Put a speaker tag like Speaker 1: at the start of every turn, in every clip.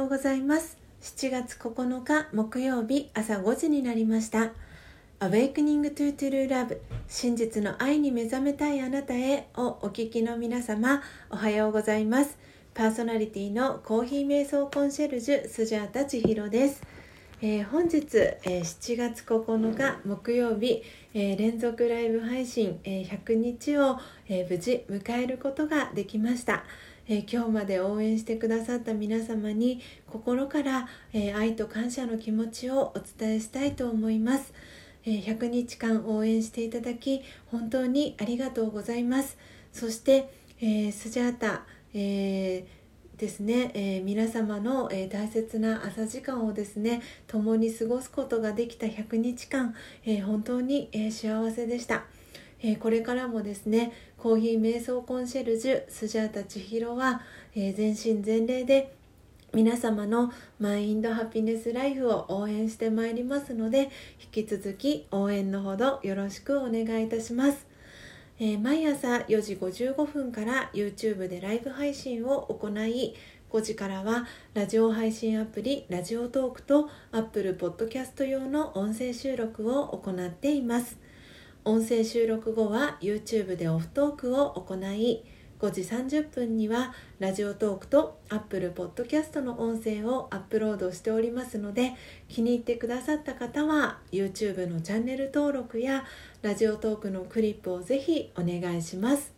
Speaker 1: ようございます。7月9日木曜日朝5時になりました。Awakening to True Love 真実の愛に目覚めたいあなたへをお聞きの皆様おはようございます。パーソナリティのコーヒー瞑想コンシェルジュスジャータ千尋です。えー、本日、えー、7月9日木曜日、えー、連続ライブ配信、え100日を、え無事迎えることができました、え今日まで応援してくださった皆様に心から、え愛と感謝の気持ちをお伝えしたいと思います、え100日間応援していただき本当にありがとうございます。そして、えスジャータ、えーですね、えー、皆様の、えー、大切な朝時間をですね共に過ごすことができた100日間、えー、本当に、え幸せでした、えこれからもですねコーヒー瞑想コンシェルジュスジャータ千尋は、え全身全霊で皆様のマインドハピネスライフを応援してまいりますので引き続き応援のほどよろしくお願いいたします。えー、毎朝4時55分から YouTube でライブ配信を行い5時からはラジオ配信アプリラジオトークと Apple Podcast 用の音声収録を行っています。音声収録後は YouTube でオフトークを行い5時30分にはラジオトークと Apple Podcast の音声をアップロードしておりますので気に入ってくださった方は YouTube のチャンネル登録やラジオトークのクリップをぜひお願いします。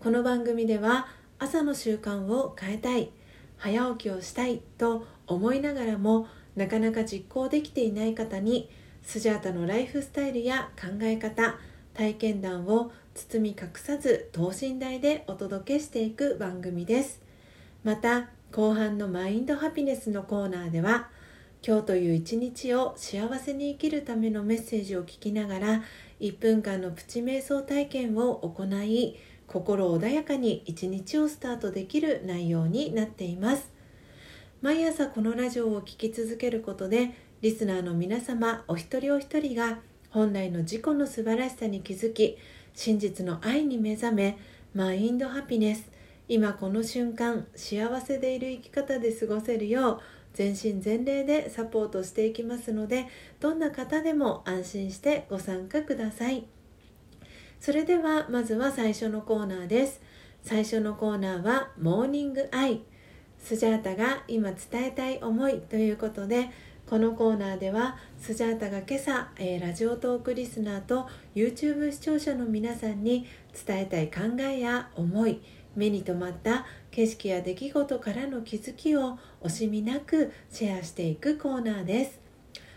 Speaker 1: この番組では朝の習慣を変えたい早起きをしたいと思いながらもなかなか実行できていない方にスジャータのライフスタイルや考え方体験談を包み隠さず等身大でお届けしていく番組です。また後半のマインドハピネスのコーナーでは今日という一日を幸せに生きるためのメッセージを聞きながら1分間のプチ瞑想体験を行い心穏やかに一日をスタートできる内容になっています。毎朝このラジオを聴き続けることでリスナーの皆様お一人お一人が本来の自己の素晴らしさに気づき真実の愛に目覚めマインドハピネス。今この瞬間幸せでいる生き方で過ごせるよう全身全霊でサポートしていきますのでどんな方でも安心してご参加ください。それではまずは最初のコーナーです。最初のコーナーはモーニングアイ。スジャータが今伝えたい思いということでこのコーナーではスジャータが今朝、えー、ラジオトークリスナーと YouTube 視聴者の皆さんに伝えたい考えや思い目に留まった景色や出来事からの気づきを惜しみなくシェアしていくコーナーです。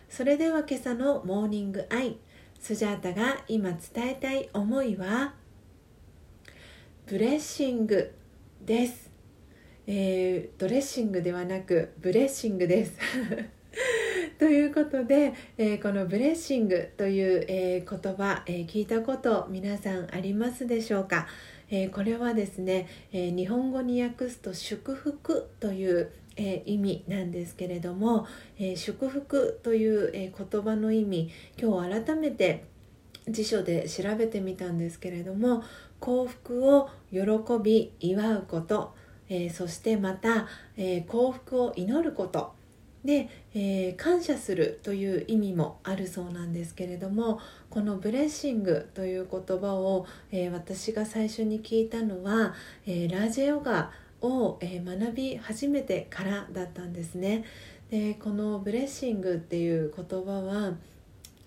Speaker 1: それでは今朝のモーニングアイスジャータが今伝えたい思いはBlessing です、えー、ドレッシングではなく blessing です。ということで、えー、この blessing という、えー、言葉、えー、聞いたこと皆さんありますでしょうか、えこれはですね、え日本語に訳すと祝福というえー、意味なんですけれども、えー、祝福という、えー、言葉の意味今日改めて辞書で調べてみたんですけれども幸福を喜び祝うこと、えそしてまた、え幸福を祈ることで、えー、感謝するという意味もあるそうなんですけれどもこの blessing という言葉を、えー、私が最初に聞いたのは、えー、ラージャヨガを、え学び始めてからだったんですね。でこの blessing っていう言葉は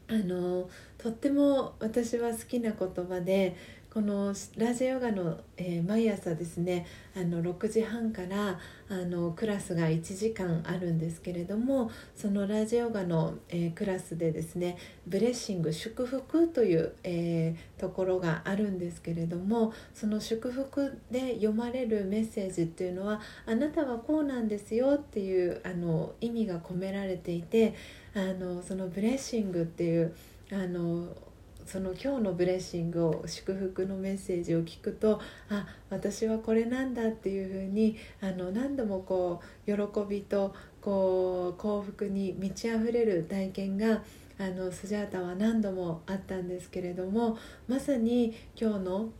Speaker 1: あのとっても私は好きな言葉でこのラジオヨガの、えー、毎朝ですねあの6時半からあのクラスが1時間あるんですけれどもそのラジオヨガの、えー、クラスでですねブレッシング祝福という、えー、ところがあるんですけれどもその祝福で読まれるメッセージっていうのはあなたはこうなんですよっていうあの意味が込められていてあのその blessing っていうあのその今日の blessing を祝福のメッセージを聞くとあ私はこれなんだっていうふうにあの何度もこう喜びとこう幸福に満ち溢れる体験があのスジャータは何度もあったんですけれどもまさに今日の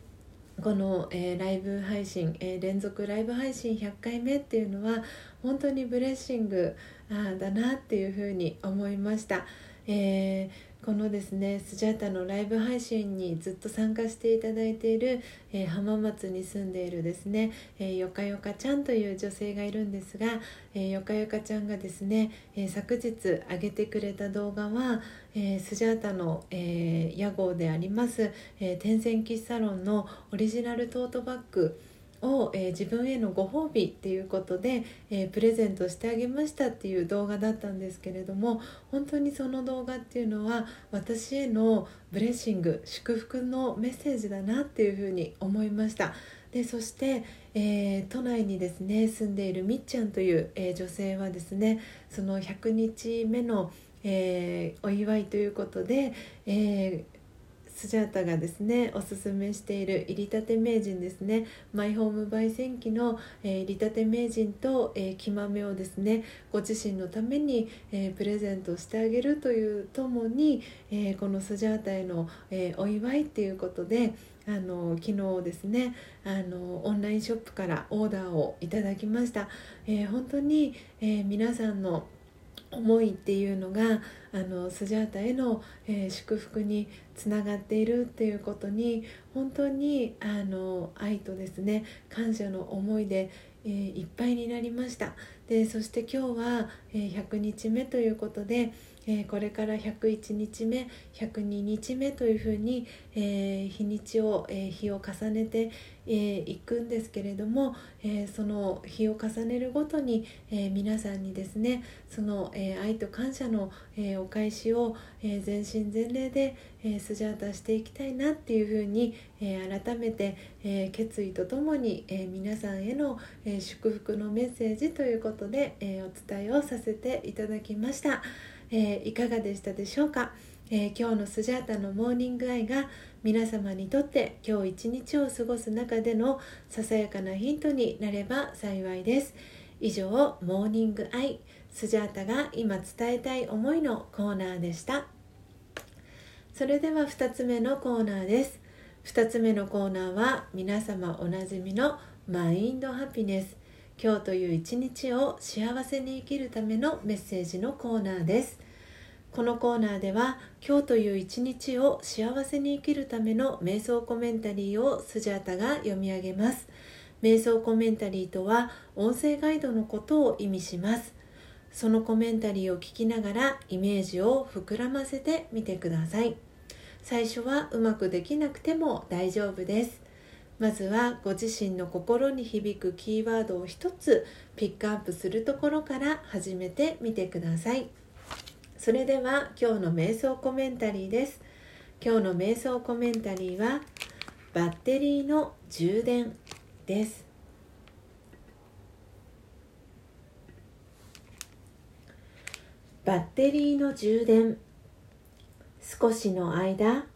Speaker 1: この、えー、ライブ配信、えー、連続ライブ配信100回目っていうのは本当にブレッシングあだなっていうふうに思いました。えーこのですねスジャータのライブ配信にずっと参加していただいている、えー、浜松に住んでいるですね、えー、よかよかちゃんという女性がいるんですが、えー、よかよかちゃんがですね、え、昨日上げてくれた動画は、え、スジャータの、え、屋号であります、えー、天線喫サロンのオリジナルトートバッグを、えー、自分へのご褒美っていうことで、えー、プレゼントしてあげましたっていう動画だったんですけれども本当にその動画っていうのは私へのブレッシング祝福のメッセージだなっていうふうに思いました。でそして、えー、都内にですね住んでいるみっちゃんという、え女性はですねその100日目の、えお祝いということで、えースジャータがですねおすすめしている入りたて名人ですね。マイホーム焙煎機の、えー、入りたて名人と、えー、木豆をですねご自身のために、えー、プレゼントしてあげるというともに、えこのスジャータへの、えお祝いっていうことであの昨日ですねあのオンラインショップからオーダーをいただきました、え本当に、え皆さんの思いっていうのがあのスジャータへの、えー、祝福につながっているっていうことに本当にあの愛とですね感謝の思いで、えー、いっぱいになりました。でそして今日は、え、100日目ということで、これから101日目102日目というふうに、日にちを、日を重ねてい、くんですけれども、その日を重ねるごとに、皆さんにですねその、愛と感謝の、お返しを、全身全霊で、えー、スジャータしていきたいなっていうふうに、改めて、決意とともに、皆さんへの、祝福のメッセージということことで、えー、お伝えをさせていただきました。えー、いかがでしたでしょうか、えー、今日のスジャータのモーニングアイが皆様にとって今日一日を過ごす中でのささやかなヒントになれば幸いです。以上モーニングアイスジャータが今伝えたい思いのコーナーでした。それでは2つ目のコーナーです。2つ目のコーナーは皆様おなじみのマインドハピネス。今日という一日を幸せに生きるためのメッセージのコーナーです。このコーナーでは今日という一日を幸せに生きるための瞑想コメンタリーをスジャータが読み上げます。瞑想コメンタリーとは音声ガイドのことを意味します。そのコメンタリーを聞きながらイメージを膨らませてみてください。最初はうまくできなくても大丈夫です。まずはご自身の心に響くキーワードを一つピックアップするところから始めてみてください。それでは今日の瞑想コメンタリーです。今日の瞑想コメンタリーはバッテリーの充電です。バッテリーの充電。少しの間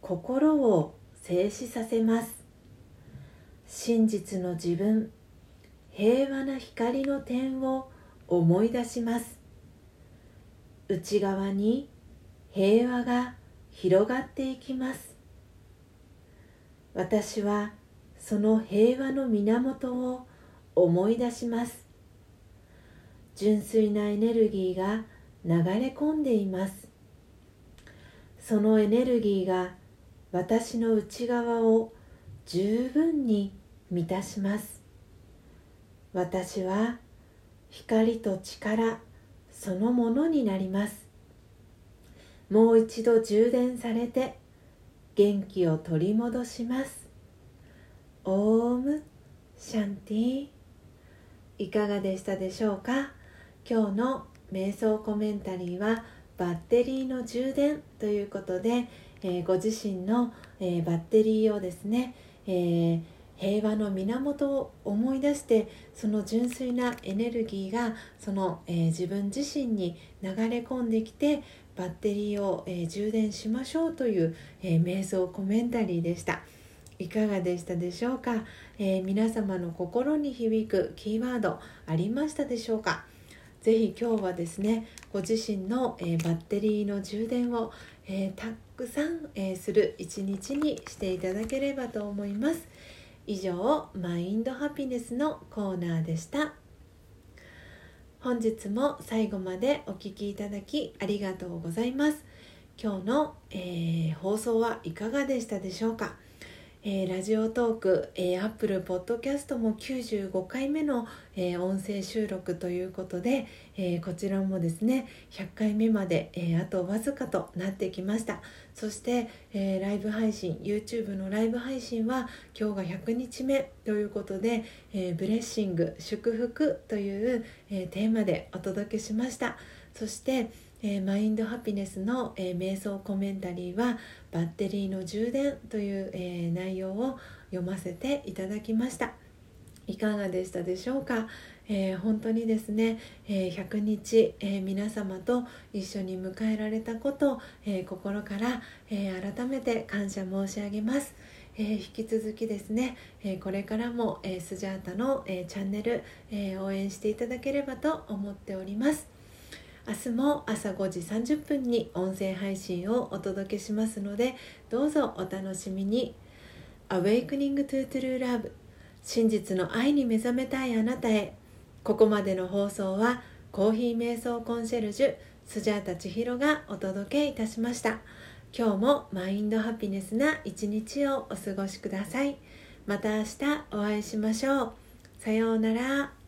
Speaker 1: 心を静止させます。真実の自分平和な光の点を思い出します。内側に平和が広がっていきます。私はその平和の源を思い出します。純粋なエネルギーが流れ込んでいます。そのエネルギーが私の内側を十分に満たします。私は光と力そのものになります。もう一度充電されて元気を取り戻します。オームシャンティいかがでしたでしょうか？今日の瞑想コメンタリーはバッテリーの充電ということで、えー、ご自身の、えー、バッテリーをですね、えー平和の源を思い出してその純粋なエネルギーがその、えー、自分自身に流れ込んできてバッテリーを、えー、充電しましょうという、えー、瞑想コメンタリーでした。いかがでしたでしょうか、え皆様の心に響くキーワードありましたでしょうか？ぜひ今日はですねご自身の、え、バッテリーの充電を、え、たくさん、え、する一日にしていただければと思います。以上マインドハピネスのコーナーでした。本日も最後までお聴きいただきありがとうございます。今日の、え放送はいかがでしたでしょうか？えー、ラジオトーク、えー、アップルポッドキャストも95回目の、えー、音声収録ということで、えー、こちらもですね100回目まで、えあとわずかとなってきました。そして、えライブ配信 YouTube のライブ配信は今日が100日目ということで、えブレッシング祝福という、えテーマでお届けしました。そしてえー、マインドハピネスの、えー、瞑想コメンタリーはバッテリーの充電という、えー、内容を読ませていただきました。いかがでしたでしょうか、え本当にですね、え100日、え皆様と一緒に迎えられたこと、え心から、え改めて感謝申し上げます、え引き続きですね、えこれからも、えスジャータの、えチャンネル、え応援していただければと思っております。日も朝5時30分に音声配信をお届けしますのでどうぞお楽しみに。Awakening to True Love 真実の愛に目覚めたいあなたへ。ここまでの放送はコーヒー瞑想コンシェルジュスジャータ千尋がお届けいたしました。今日もマインドハピネスな一日をお過ごしください。また明日お会いしましょう。さようなら。